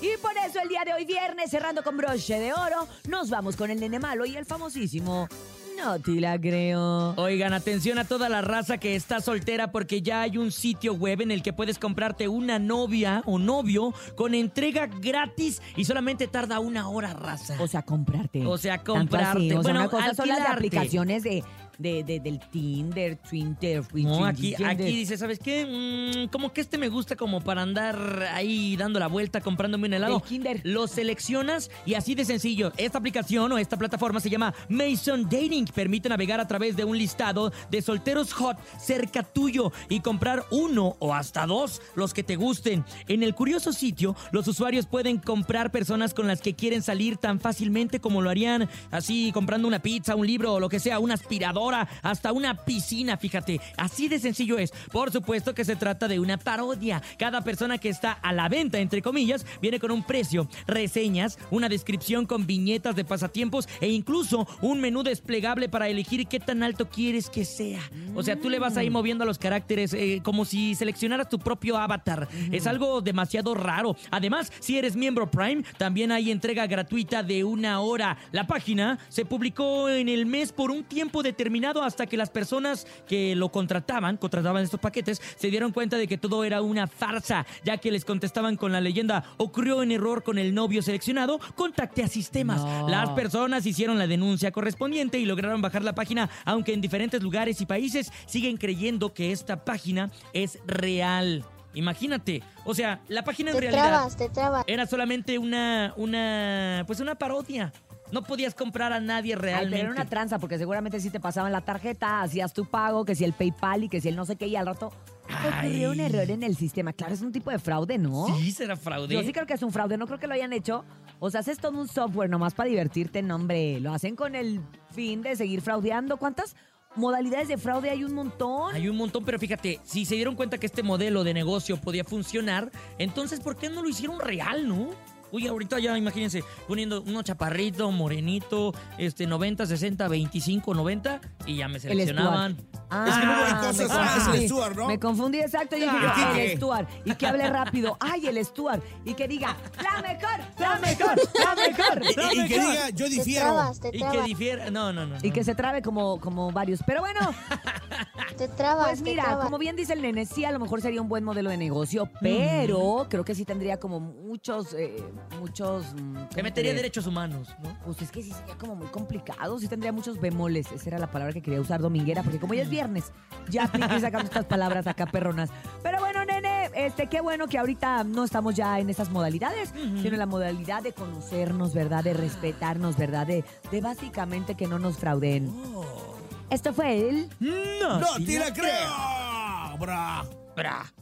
Y por eso el día de hoy, viernes, cerrando con broche de oro, nos vamos con el nene malo y el famosísimo. No te la creo. Oigan, atención a toda la raza que está soltera porque ya hay un sitio web en el que puedes comprarte una novia o novio con entrega gratis y solamente tarda una hora, raza. O sea, comprarte. O sea, comprarte. así. O sea, Bueno, una cosa son las aplicaciones de, de, de- del Tinder, Twitter, No, aquí, Tinder. aquí dice, ¿sabes qué? Mm, como que este me gusta como para andar ahí dando la vuelta comprándome un helado. Kinder. Lo seleccionas y así de sencillo. Esta aplicación o esta plataforma se llama Mason Dating. Permite navegar a través de un listado de solteros hot cerca tuyo y comprar uno o hasta dos los que te gusten. En el curioso sitio, los usuarios pueden comprar personas con las que quieren salir tan fácilmente como lo harían así comprando una pizza, un libro o lo que sea, una aspiradora, hasta una piscina, fíjate. Así de sencillo es. Por supuesto que se trata de una parodia. Cada persona que está a la venta, entre comillas, viene con un precio, reseñas, una descripción con viñetas de pasatiempos e incluso un menú desplegable para elegir qué tan alto quieres que sea. O sea, tú le vas ahí moviendo a los caracteres eh, como si seleccionaras tu propio avatar. Es algo demasiado raro. Además, si eres miembro Prime, también hay entrega gratuita de una hora. La página se publicó en el mes por un tiempo determinado hasta que las personas que lo contrataban, contrataban estos paquetes, se dieron cuenta de que todo era una farsa, ya que les contestaban con la leyenda ocurrió en error con el novio seleccionado, contacte a sistemas. No. Las personas hicieron la denuncia correspondiente y lograron bajar la página, aunque en diferentes lugares y países siguen creyendo que esta página es real. Imagínate, o sea, la página en Te realidad trabas, te trabas. era solamente una, una, pues una parodia. No podías comprar a nadie Ay, realmente. pero era una tranza, porque seguramente si te pasaban la tarjeta, hacías tu pago, que si el PayPal y que si el no sé qué, y al rato ocurrió un Ay. error en el sistema. Claro, es un tipo de fraude, ¿no? Sí, será fraude. Yo sí creo que es un fraude, no creo que lo hayan hecho. O sea, haces todo un software nomás para divertirte, no, hombre. Lo hacen con el fin de seguir fraudeando. ¿Cuántas modalidades de fraude hay un montón? Hay un montón, pero fíjate, si se dieron cuenta que este modelo de negocio podía funcionar, entonces ¿por qué no lo hicieron real, no? Uy, ahorita ya imagínense, poniendo uno chaparrito, morenito, este 90, 60, 25, 90 y ya me El seleccionaban. Ah, Es que no hay me cosas, confundí. es el Stuart, ¿no? Me confundí, exacto. Yo dije, Ah. "Ah, ¿Qué? el Stuart. Y que hable rápido. ¡Ay, el Stuart! Y que diga, ¡la mejor! ¡La mejor! ¡La mejor! ¡La Y, y que diga, yo Te difiero. trabas, te Y que difiera, no, no, no. Y no. que se trabe como, como varios. Pero bueno, Te trabas, pues te mira, trabas. como bien dice el nene, sí, a lo mejor sería un buen modelo de negocio, pero creo que sí tendría como muchos, eh, muchos... mm, Se ¿cómo metería te- derechos humanos, ¿no? Pues es que sí sería como muy complicado, sí tendría muchos bemoles. Esa era la palabra que quería usar dominguera, porque como ya es viernes, ya apliqué sacando estas palabras acá perronas. Pero bueno, nene, este, qué bueno que ahorita no estamos ya en esas modalidades, sino en la modalidad de conocernos, ¿verdad? De respetarnos, ¿verdad? De, de básicamente que no nos frauden. Esto fue el... No, ¡No sí te la la creo! Bra. Bra.